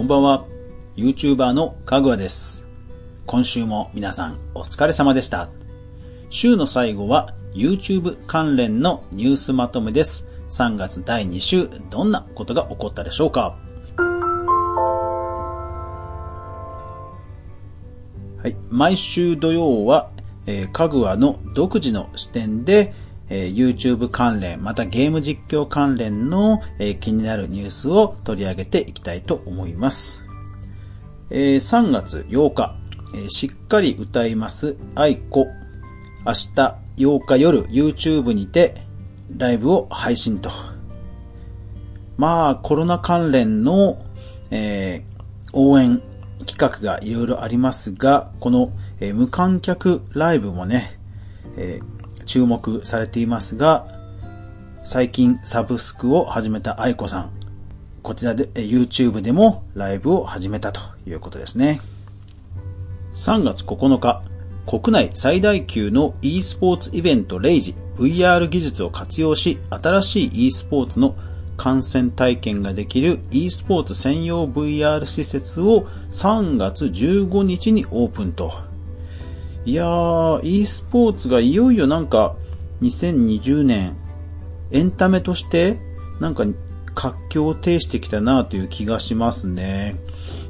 こんばんは。YouTuber のかぐわです。今週も皆さんお疲れ様でした。週の最後は YouTube 関連のニュースまとめです。3月第2週、どんなことが起こったでしょうか？はい。毎週土曜は、えー、かぐわの独自の視点で、えー YouTube 関連、またゲーム実況関連の、えー気になるニュースを取り上げていきたいと思います。えー3月8日、えーしっかり歌います愛子。明日8日夜 YouTube にてライブを配信と。まあ、コロナ関連の、えー応援企画がいろいろありますが、この、えー無観客ライブもね、えー注目されていますが、最近サブスクを始めた愛子さん。こちらで、YouTube でもライブを始めたということですね。3月9日、国内最大級の e スポーツイベントレイジ VR 技術を活用し、新しい e スポーツの観戦体験ができる e スポーツ専用 VR 施設を3月15日にオープンと。いやー、e スポーツがいよいよなんか2020年エンタメとしてなんか活況を呈してきたなという気がしますね。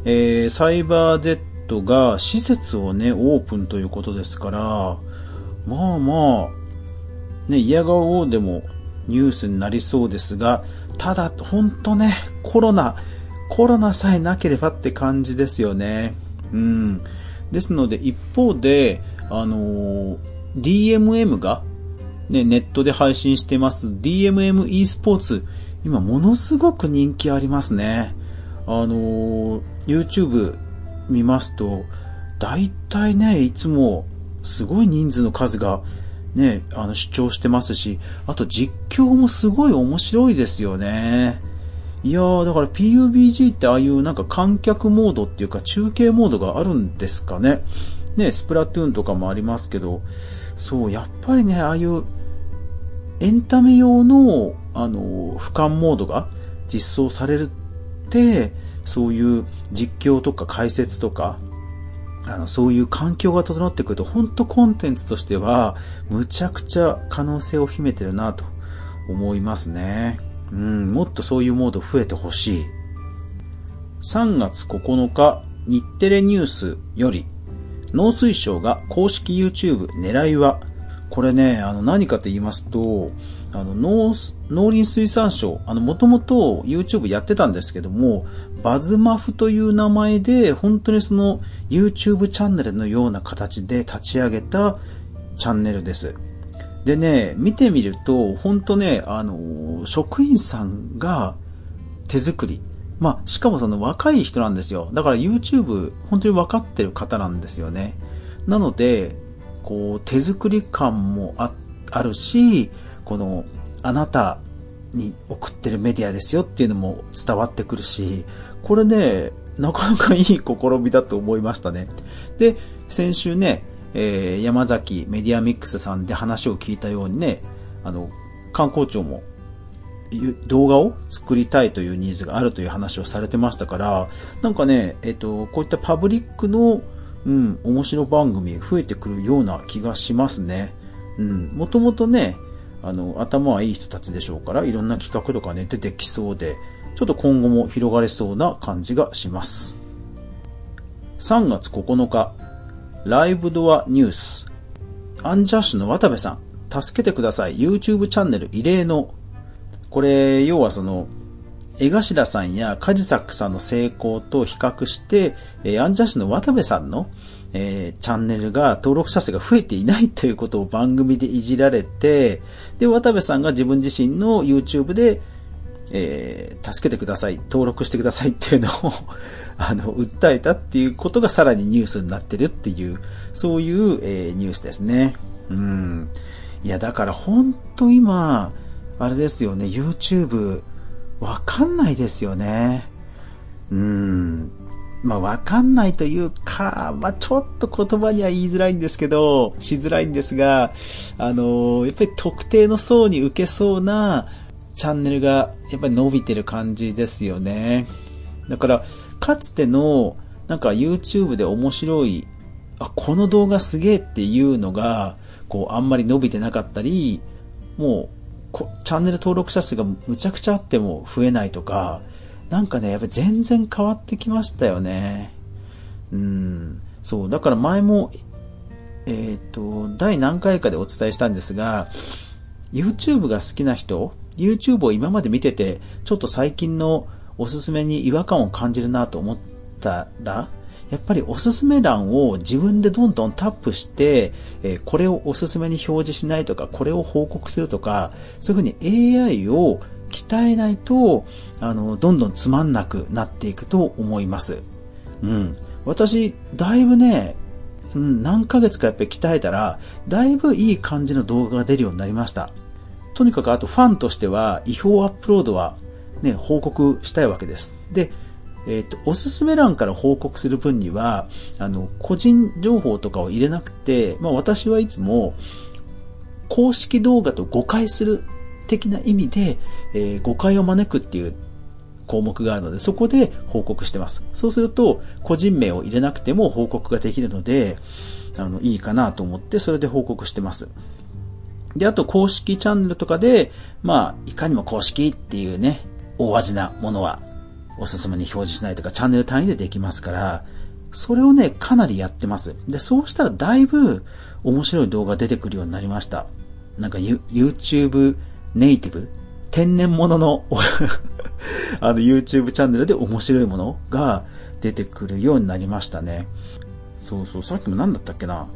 えー、サイバー Z が施設をね、オープンということですから、まあまあ、ね、嫌がおうでもニュースになりそうですが、ただ、ほんとね、コロナ、コロナさえなければって感じですよね。うん。ですので、一方で、あのー DMM が、ね、ネットで配信してます DMM e スポーツ、今ものすごく人気ありますね。あのー YouTube 見ますと、だいたいね、いつもすごい人数の数がね、あの、主張してますし、あと実況もすごい面白いですよね。いやー、だから PUBG ってああいうなんか観客モードっていうか中継モードがあるんですかね。ね、スプラトゥーンとかもありますけど、そう、やっぱりね、ああいうエンタメ用の、あの、俯瞰モードが実装されるって、そういう実況とか解説とか、あの、そういう環境が整ってくると、本当コンテンツとしては、むちゃくちゃ可能性を秘めてるなと思いますね。うん、もっとそういうモード増えてほしい。3月9日、日テレニュースより、農水省が公式 YouTube 狙いは、これね、あの何かと言いますと、あの農農林水産省、あのもともと YouTube やってたんですけども、バズマフという名前で、本当にその YouTube チャンネルのような形で立ち上げたチャンネルです。でね、見てみると、本当ね、あの、職員さんが手作り。まあ、しかもその若い人なんですよ。だから YouTube 本当に分かってる方なんですよね。なので、こう、手作り感もああるし、この、あなたに送ってるメディアですよっていうのも伝わってくるし、これね、なかなかいい試みだと思いましたね。で、先週ね、えー山崎メディアミックスさんで話を聞いたようにね、あの、観光庁も動画を作りたいというニーズがあるという話をされてましたから、なんかね、えっと、こういったパブリックの、うん、面白番組増えてくるような気がしますね。うん、もともとね、あの、頭はいい人たちでしょうから、いろんな企画とかね、出てきそうで、ちょっと今後も広がりそうな感じがします。3月9日、ライブドアニュース。アンジャッシュの渡部さん、助けてください。YouTube チャンネル異例の。これ、要はその、江頭さんやカジサックさんの成功と比較して、えーアンジャッシュの渡部さんの、えーチャンネルが登録者数が増えていないということを番組でいじられて、で、渡部さんが自分自身の YouTube で、えー助けてください、登録してくださいっていうのを、あの、訴えたっていうことがさらにニュースになってるっていう、そういう、えーニュースですね。うん。いや、だから本当今、あれですよね、YouTube、わかんないですよね。うん。まあ、わかんないというか、まあ、ちょっと言葉には言いづらいんですけど、しづらいんですが、あの、やっぱり特定の層に受けそうなチャンネルがやっぱり伸びてる感じですよね。だから、かつての、なんか YouTube で面白い、あ、この動画すげえっていうのが、こう、あんまり伸びてなかったり、もう、チャンネル登録者数がむちゃくちゃあっても増えないとか、なんかね、やっぱり全然変わってきましたよね。うん。そう、だから前も、えっ、ー、と、第何回かでお伝えしたんですが、YouTube が好きな人、YouTube を今まで見てて、ちょっと最近のおすすめに違和感を感じるなと思ったら、やっぱりおすすめ欄を自分でどんどんタップして、えー、これをおすすめに表示しないとか、これを報告するとか、そういうふうに AI を鍛えないと、あの、どんどんつまんなくなっていくと思います。うん。私、だいぶね、うん、何ヶ月かやっぱり鍛えたら、だいぶいい感じの動画が出るようになりました。とにかくあとファンとしては、違法アップロードはね、報告したいわけです。で、えっ、ー、と、おすすめ欄から報告する分には、あの、個人情報とかを入れなくて、まあ私はいつも、公式動画と誤解する的な意味で、えー、誤解を招くっていう項目があるので、そこで報告してます。そうすると、個人名を入れなくても報告ができるので、あの、いいかなと思って、それで報告してます。で、あと公式チャンネルとかで、まあ、いかにも公式っていうね、大味なものはおすすめに表示しないとか、チャンネル単位でできますから、それをね、かなりやってます。で、そうしたらだいぶ面白い動画出てくるようになりました。なんか YouTube ネイティブ天然物の あの YouTube チャンネルで面白いものが出てくるようになりましたね。そうそう、さっきも何だったっけな。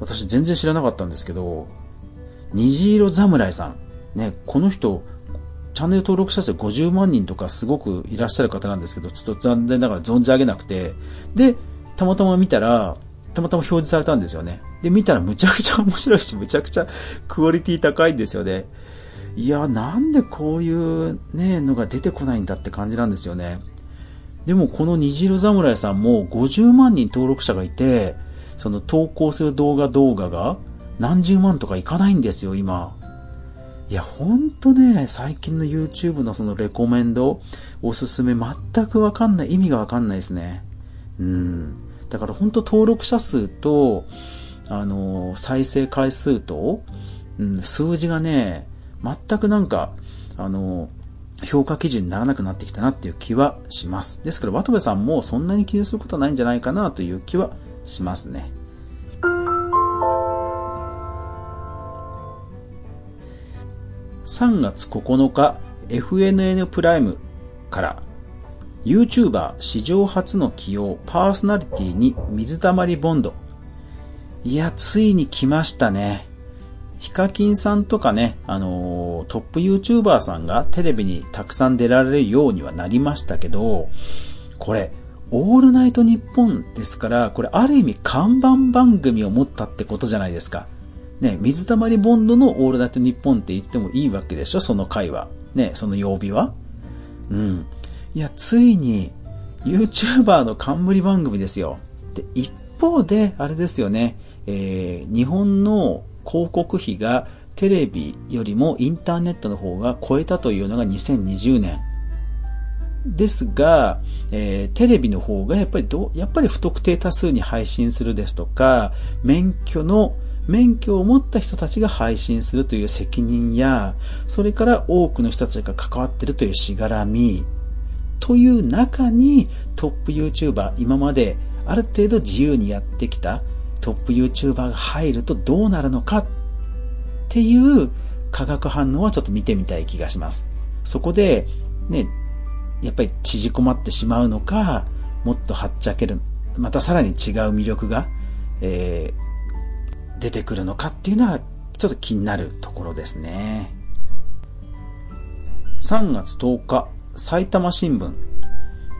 私全然知らなかったんですけど、虹色侍さん。ね、この人、チャンネル登録者数50万人とかすごくいらっしゃる方なんですけど、ちょっと残念ながら存じ上げなくて、で、たまたま見たら、たまたま表示されたんですよね。で、見たらむちゃくちゃ面白いし、むちゃくちゃクオリティ高いんですよね。いや、なんでこういうね、のが出てこないんだって感じなんですよね。でもこの虹色侍さんも50万人登録者がいて、その投稿する動画動画が何十万とかいかないんですよ、今。いや、ほんとね、最近の YouTube のそのレコメンド、おすすめ全くわかんない、意味がわかんないですね。うん。だからほんと登録者数と、あの、再生回数と、うん、数字がね、全くなんか、あの、評価基準にならなくなってきたなっていう気はします。ですから、渡部さんもそんなに気にすることはないんじゃないかなという気はしますね。3月9日、FNN プライムから YouTuber 史上初の起用パーソナリティに水溜りボンド。いや、ついに来ましたね。ヒカキンさんとかね、あのー、トップ YouTuber さんがテレビにたくさん出られるようにはなりましたけど、これ、オールナイトニッポンですから、これある意味看板番組を持ったってことじゃないですか。ね、水溜りボンドのオールナイトニッポンって言ってもいいわけでしょ、その回は。ね、その曜日は？うん。いや、ついに、YouTuber の冠番組ですよ。で、一方で、あれですよね、えー、日本の広告費がテレビよりもインターネットの方が超えたというのが2020年。ですが、えー、テレビの方がやっぱりど、やっぱり不特定多数に配信するですとか、免許の、免許を持った人たちが配信するという責任や、それから多くの人たちが関わっているというしがらみ、という中にトップ YouTuber、今まである程度自由にやってきたトップ YouTuber が入るとどうなるのかっていう化学反応はちょっと見てみたい気がします。そこで、ね、やっぱり縮こまってしまうのか、もっとはっちゃける、またさらに違う魅力が、えー、出てくるのかっていうのは、ちょっと気になるところですね。3月10日、埼玉新聞、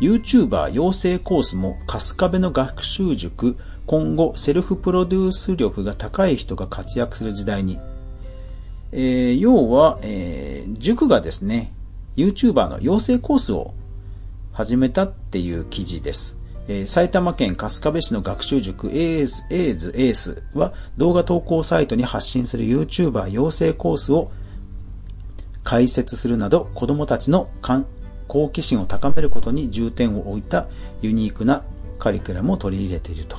YouTuber 養成コースも春日部の学習塾今後セルフプロデュース力が高い人が活躍する時代に。えー、要は、えー、塾がですね、YouTuber の養成コースを始めたっていう記事です。え、埼玉県春日部市の学習塾エーズ、エーズ、エースは動画投稿サイトに発信する YouTuber 養成コースを開設するなど子供たちの好奇心を高めることに重点を置いたユニークなカリキュラムを取り入れていると。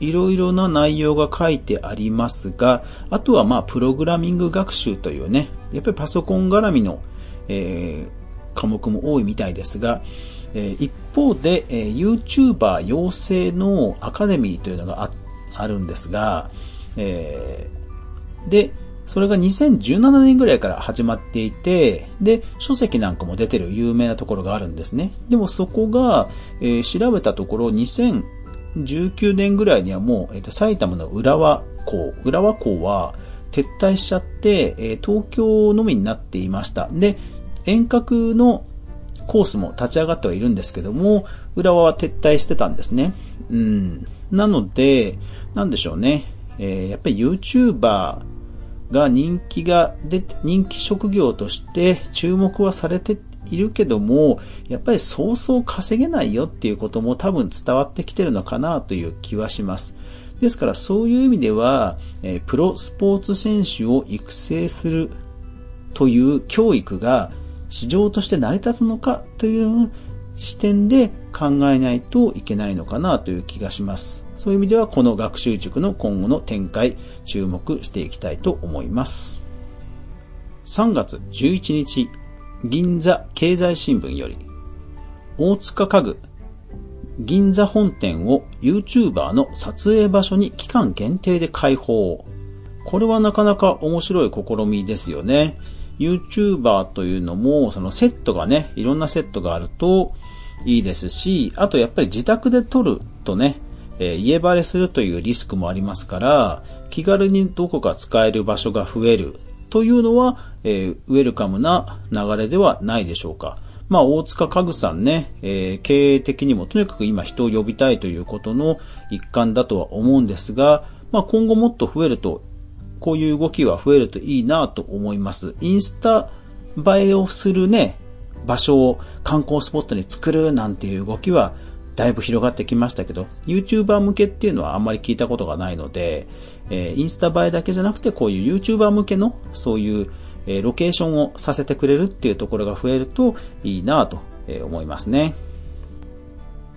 いろいろな内容が書いてありますが、あとはまあ、プログラミング学習というね、やっぱりパソコン絡みの、えー、科目も多いみたいですが、え、一方で、えー、YouTuber 養成のアカデミーというのがああるんですが、えー、で、それが2017年ぐらいから始まっていて、で、書籍なんかも出てる有名なところがあるんですね。でもそこが、えー、調べたところ2019年ぐらいにはもう、えー、と埼玉の浦和港、浦和港は撤退しちゃって、えー、東京のみになっていました。で、遠隔のコースも立ち上がってはいるんですけども、浦和は撤退してたんですね。うん。なので、なんでしょうね。えー、やっぱり YouTuber が人気が出て、人気職業として注目はされているけども、やっぱりそうそう稼げないよっていうことも多分伝わってきてるのかなという気はします。ですからそういう意味では、えー、プロスポーツ選手を育成するという教育が市場として成り立つのかという視点で考えないといけないのかなという気がします。そういう意味ではこの学習塾の今後の展開注目していきたいと思います。3月11日、銀座経済新聞より、大塚家具、銀座本店を YouTuber の撮影場所に期間限定で開放。これはなかなか面白い試みですよね。YouTuber というのも、そのセットがね、いろんなセットがあるといいですし、あとやっぱり自宅で撮るとね、えー、家バレするというリスクもありますから、気軽にどこか使える場所が増えるというのは、えー、ウェルカムな流れではないでしょうか。まあ、大塚家具さんね、えー、経営的にもとにかく今人を呼びたいということの一環だとは思うんですが、まあ、今後もっと増えるとこういう動きは増えるといいなと思います。インスタ映えをするね、場所を観光スポットに作るなんていう動きはだいぶ広がってきましたけど、YouTuber 向けっていうのはあんまり聞いたことがないので、えー、インスタ映えだけじゃなくてこういう YouTuber 向けのそういう、えー、ロケーションをさせてくれるっていうところが増えるといいなと思いますね。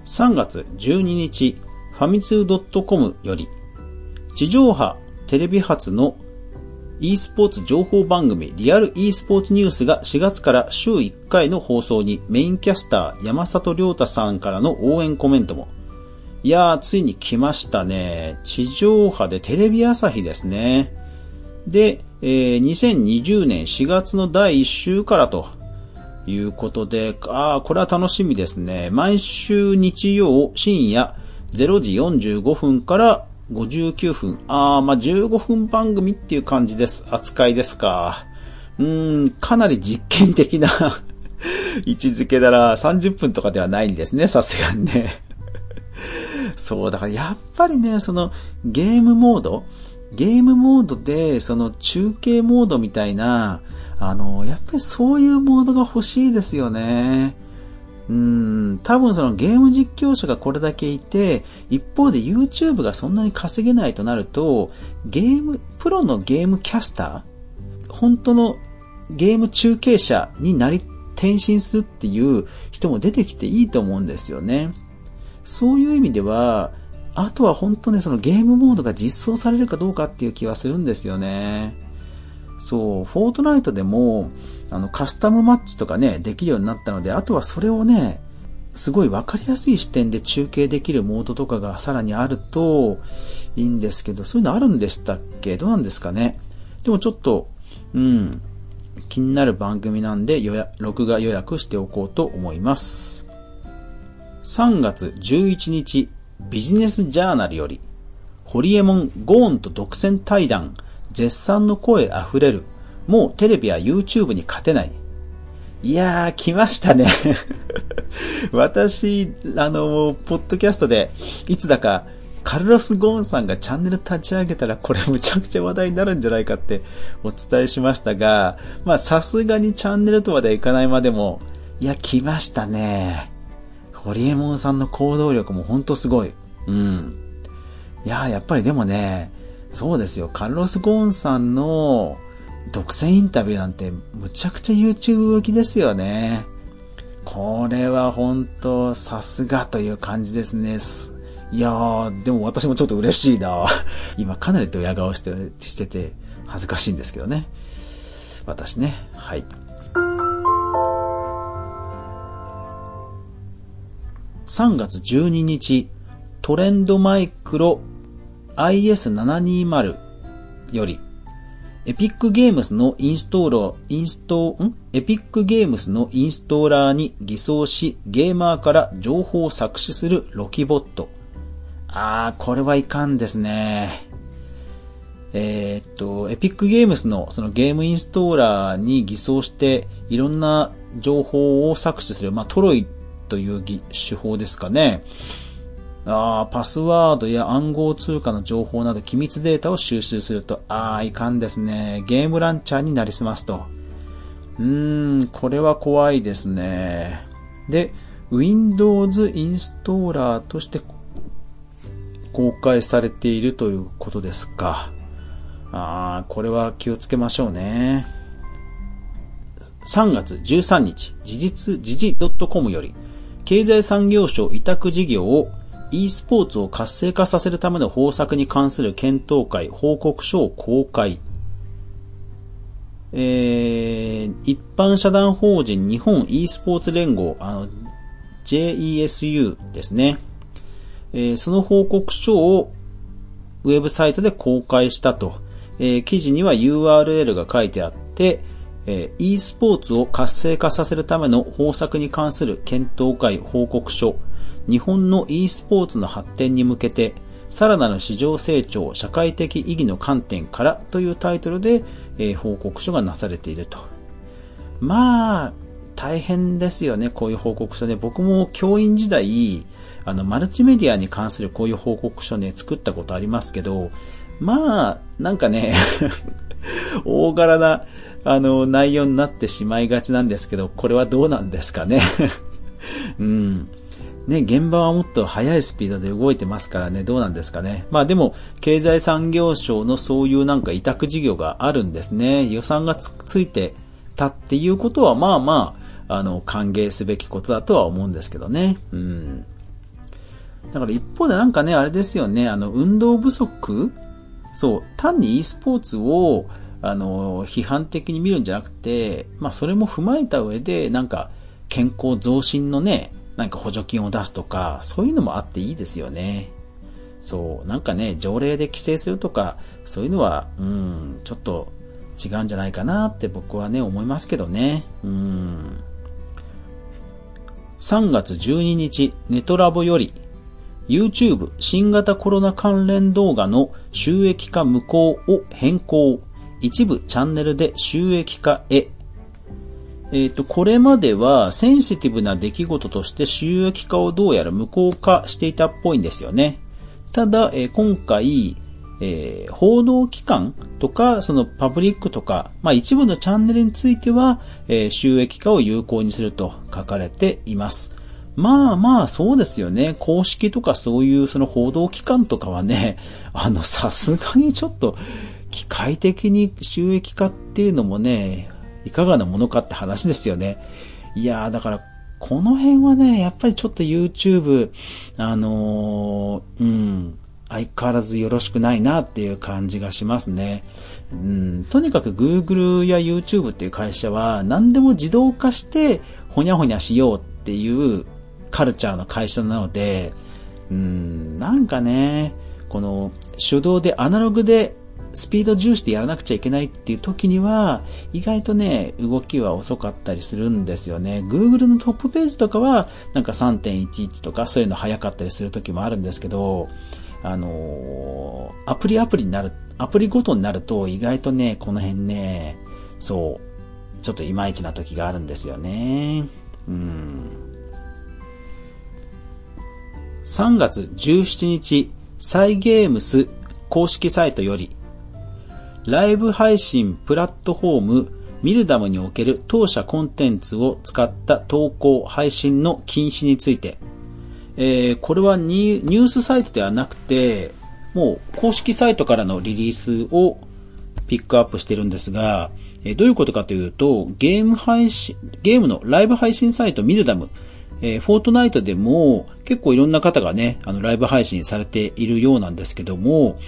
3月12日、ファミツー .com より、地上波テレビ初の e スポーツ情報番組リアル e スポーツニュースが4月から週1回の放送にメインキャスター山里亮太さんからの応援コメントも。いやー、ついに来ましたね。地上波でテレビ朝日ですね。で、えー、2020年4月の第1週からということで、ああ、これは楽しみですね。毎週日曜深夜0時45分から59分。あー、まあ、15分番組っていう感じです。扱いですか。うーん、かなり実験的な 位置づけだら30分とかではないんですね、さすがにね。そう、だからやっぱりね、そのゲームモード、ゲームモードで、その中継モードみたいな、あの、やっぱりそういうモードが欲しいですよね。うん、多分そのゲーム実況者がこれだけいて、一方で YouTube がそんなに稼げないとなると、ゲーム、プロのゲームキャスター本当のゲーム中継者になり、転身するっていう人も出てきていいと思うんですよね。そういう意味では、あとは本当ね、そのゲームモードが実装されるかどうかっていう気はするんですよね。そう、フォートナイトでも、あの、カスタムマッチとかね、できるようになったので、あとはそれをね、すごいわかりやすい視点で中継できるモードとかがさらにあるといいんですけど、そういうのあるんでしたっけ？どうなんですかね？でもちょっと、うん、気になる番組なんで予約、録画予約しておこうと思います。3月11日、ビジネスジャーナルより、ホリエモンゴーンと独占対談、絶賛の声溢れるもうテレビや YouTube に勝てない。いやー、来ましたね 私、あの、ポッドキャストで、いつだか、カルロス・ゴーンさんがチャンネル立ち上げたらこれむちゃくちゃ話題になるんじゃないかってお伝えしましたが、まあさすがにチャンネルとまではいかないまでも、いや、来ましたね。ホリエモンさんの行動力もほんとすごい。うん。いや、やっぱりでもね、そうですよ。カルロス・ゴーンさんの独占インタビューなんてむちゃくちゃ YouTube 向きですよね。これは本当さすがという感じですね。いやー、でも私もちょっと嬉しいな 今かなりドヤ顔してしてて恥ずかしいんですけどね。私ね。はい。3月12日、トレンドマイクロ IS720 より、エピックゲームスのインストーラー、インスト、ん？エピックゲームスのインストーラーに偽装し、ゲーマーから情報を搾取するロキボット。あー、これはいかんですね。えー、っと、エピックゲームスのそのゲームインストーラーに偽装して、いろんな情報を搾取する、まあ、トロイという手法ですかね。ああパスワードや暗号通貨の情報など機密データを収集すると、ああ、いかんですね。ゲームランチャーになりすますと。うーん、これは怖いですね。で、Windows インストーラーとして公開されているということですか。ああ、これは気をつけましょうね。3月13日、事、時事 .com より、経済産業省委託事業を e スポーツを活性化させるための方策に関する検討会報告書を公開。えー、一般社団法人日本 e スポーツ連合、あの、JESU ですね。えー、その報告書をウェブサイトで公開したと。えー、記事には URL が書いてあって、えー、e スポーツを活性化させるための方策に関する検討会報告書日本の e スポーツの発展に向けて、さらなる市場成長、社会的意義の観点からというタイトルで、えー、報告書がなされていると。まあ、大変ですよね、こういう報告書ね。僕も教員時代、あの、マルチメディアに関するこういう報告書ね、作ったことありますけど、まあ、なんかね 大柄な、あの、内容になってしまいがちなんですけど、これはどうなんですかね うん。ね、現場はもっと速いスピードで動いてますからね、どうなんですかね。まあでも、経済産業省のそういうなんか委託事業があるんですね。予算がつついてたっていうことは、まあまあ、あの、歓迎すべきことだとは思うんですけどね。うん。だから一方でなんかね、あれですよね、あの、運動不足？そう、単に e スポーツを、あの、批判的に見るんじゃなくて、まあそれも踏まえた上で、なんか、健康増進のね、なんか補助金を出すとか、そういうのもあっていいですよね。そう、なんかね、条例で規制するとか、そういうのは、うん、ちょっと違うんじゃないかなって僕はね、思いますけどね。うん。3月12日、ネトラボより、YouTube 新型コロナ関連動画の収益化無効を変更。一部チャンネルで収益化へえっ、ー、と、これまではセンシティブな出来事として収益化をどうやら無効化していたっぽいんですよね。ただ、えー、今回、えー、報道機関とか、そのパブリックとか、まあ一部のチャンネルについては、えー、収益化を有効にすると書かれています。まあまあ、そうですよね。公式とかそういうその報道機関とかはね、あの、さすがにちょっと、機械的に収益化っていうのもね、いかがなものかって話ですよね。いやー、だから、この辺はね、やっぱりちょっと YouTube、あのー、うん、相変わらずよろしくないなっていう感じがしますね。うん、とにかく Google や YouTube っていう会社は何でも自動化してほにゃほにゃしようっていうカルチャーの会社なので、うん、なんかね、この手動でアナログでスピード重視でやらなくちゃいけないっていう時には、意外とね、動きは遅かったりするんですよね。Google のトップページとかは、なんか3.11とかそういうの早かったりする時もあるんですけど、あのー、アプリアプリになる、アプリごとになると意外とね、この辺ね、そう、ちょっといまいちな時があるんですよね。うん。3月17日、サイゲームス公式サイトより、ライブ配信プラットフォームミルダムにおける当社コンテンツを使った投稿、配信の禁止について、えー、これはニュースサイトではなくて、もう公式サイトからのリリースをピックアップしてるんですが、えー、どういうことかというと、ゲーム配信、ゲームのライブ配信サイトミルダム、えー、フォートナイトでも結構いろんな方がね、あの、ライブ配信されているようなんですけども、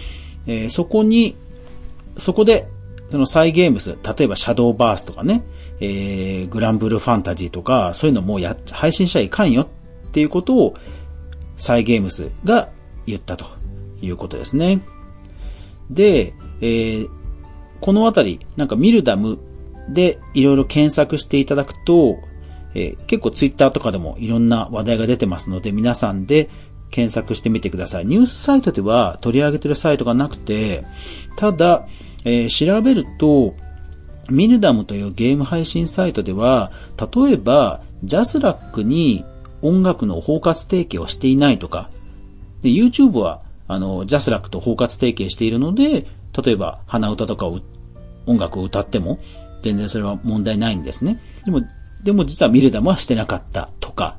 えー、そこに、そこで、そのサイゲームス、例えばシャドーバースとかね、えー、グランブルファンタジーとか、そういうのもや、配信しちゃいかんよっていうことを、サイゲームスが言ったということですね。で、えー、このあたり、なんかミルダムでいろいろ検索していただくと、えー、結構ツイッターとかでもいろんな話題が出てますので、皆さんで検索してみてください。ニュースサイトでは取り上げてるサイトがなくて、ただ、えー、調べると、ミルダムというゲーム配信サイトでは、例えば、ジャスラックに音楽の包括提携をしていないとか、で、YouTube は、あの、ジャスラックと包括提携しているので、例えば、鼻歌とかを、音楽を歌っても、全然それは問題ないんですね。でも、でも実はミルダムはしてなかったとか、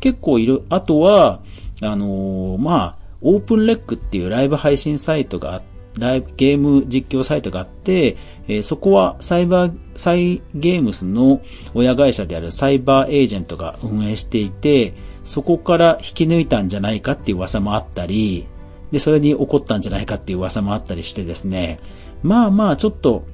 結構いる。あとは、あのー、まあ、オープンレックっていうライブ配信サイトがあって、ライブ、ゲーム実況サイトがあって、えー、そこはサイバー、サイゲームスの親会社であるサイバーエージェントが運営していて、そこから引き抜いたんじゃないかっていう噂もあったり、で、それに起こったんじゃないかっていう噂もあったりしてですね、まあまあちょっと、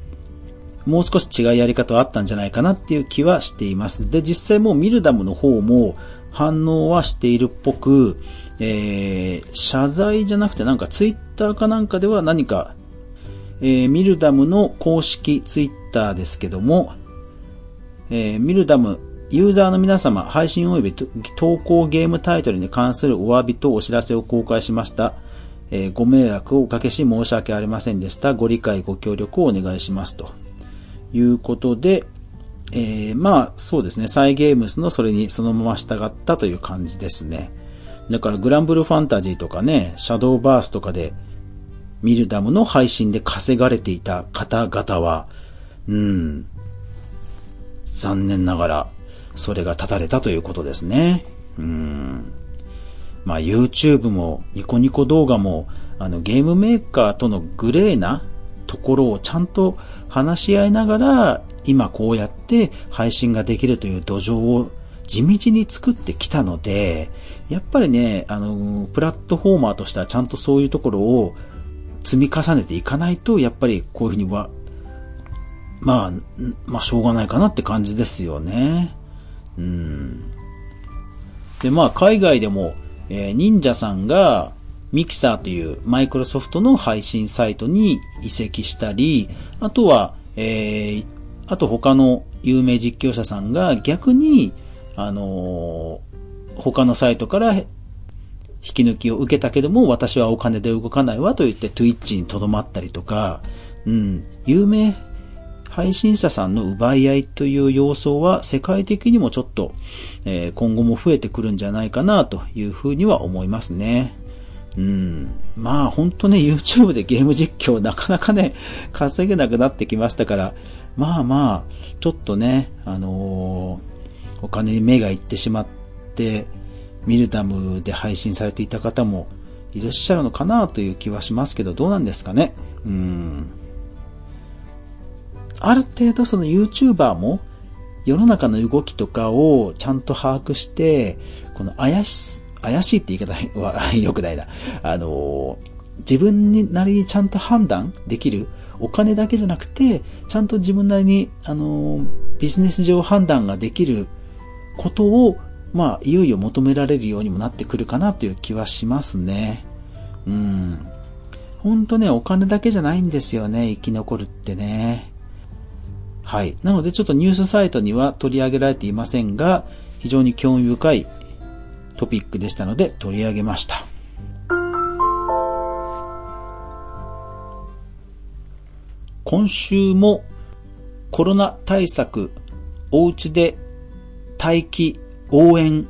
もう少し違うやり方はあったんじゃないかなっていう気はしています。で、実際もうミルダムの方も反応はしているっぽく、えー、謝罪じゃなくてなんかツイッターかなんかでは何か、えー、ミルダムの公式ツイッターですけども、えー、ミルダムユーザーの皆様、配信及び投稿ゲームタイトルに関するお詫びとお知らせを公開しました。えー、ご迷惑をおかけし申し訳ありませんでした。ご理解、ご協力をお願いしますと。いうことで、えー、まあ、そうですね。サイゲームスのそれにそのまま従ったという感じですね。だからグランブルファンタジーとかね、シャドーバースとかで、ミルダムの配信で稼がれていた方々は、うん、残念ながら、それが立たれたということですね。うん。まあ YouTube もニコニコ動画も、あのゲームメーカーとのグレーなところをちゃんと話し合いながら、今こうやって配信ができるという土壌を地道に作ってきたので、やっぱりね、あの、プラットフォーマーとしてはちゃんとそういうところを積み重ねていかないと、やっぱりこういうふうには、まあ、まあ、しょうがないかなって感じですよね。うん。で、まあ、海外でも、えー、忍者さんが、ミキサーというマイクロソフトの配信サイトに移籍したり、あとは、えー、あと他の有名実況者さんが逆に、あの、他のサイトから引き抜きを受けたけども、私はお金で動かないわと言って Twitch に留まったりとか、うん、有名配信者さんの奪い合いという要素は世界的にもちょっと、えー、今後も増えてくるんじゃないかなというふうには思いますね。うん。まあ本当ね、YouTube でゲーム実況なかなかね、稼げなくなってきましたから、まあまあ、ちょっとね、あのーお金に目がいってしまって、ミルダムで配信されていた方もいらっしゃるのかなという気はしますけど、どうなんですかね。うん。ある程度その YouTuber も世の中の動きとかをちゃんと把握して、この怪し、怪しいって言い方は良くないな。あの、自分なりにちゃんと判断できる。お金だけじゃなくて、ちゃんと自分なりに、あの、ビジネス上判断ができることを、まあ、いよいよ求められるようにもなってくるかなという気はしますね。うん。ほんとね、お金だけじゃないんですよね、生き残るってね。はい。なのでちょっとニュースサイトには取り上げられていませんが、非常に興味深いトピックでしたので取り上げました。今週もコロナ対策、お家で待機応援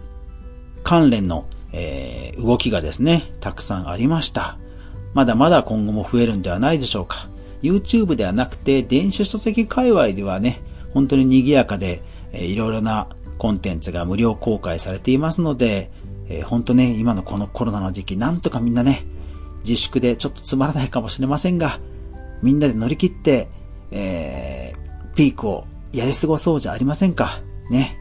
関連の、えー、動きがですね、たくさんありました。まだまだ今後も増えるんではないでしょうか。YouTube ではなくて、電子書籍界隈ではね、本当に賑やかで、えー、いろいろなコンテンツが無料公開されていますので、えー、本当ね、今のこのコロナの時期、なんとかみんなね、自粛でちょっとつまらないかもしれませんが、みんなで乗り切って、えー、ピークをやり過ごそうじゃありませんか。ね。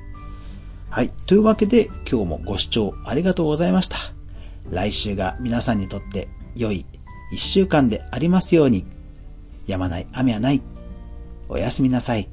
はい。というわけで今日もご視聴ありがとうございました。来週が皆さんにとって良い一週間でありますように。やまない雨はない。おやすみなさい。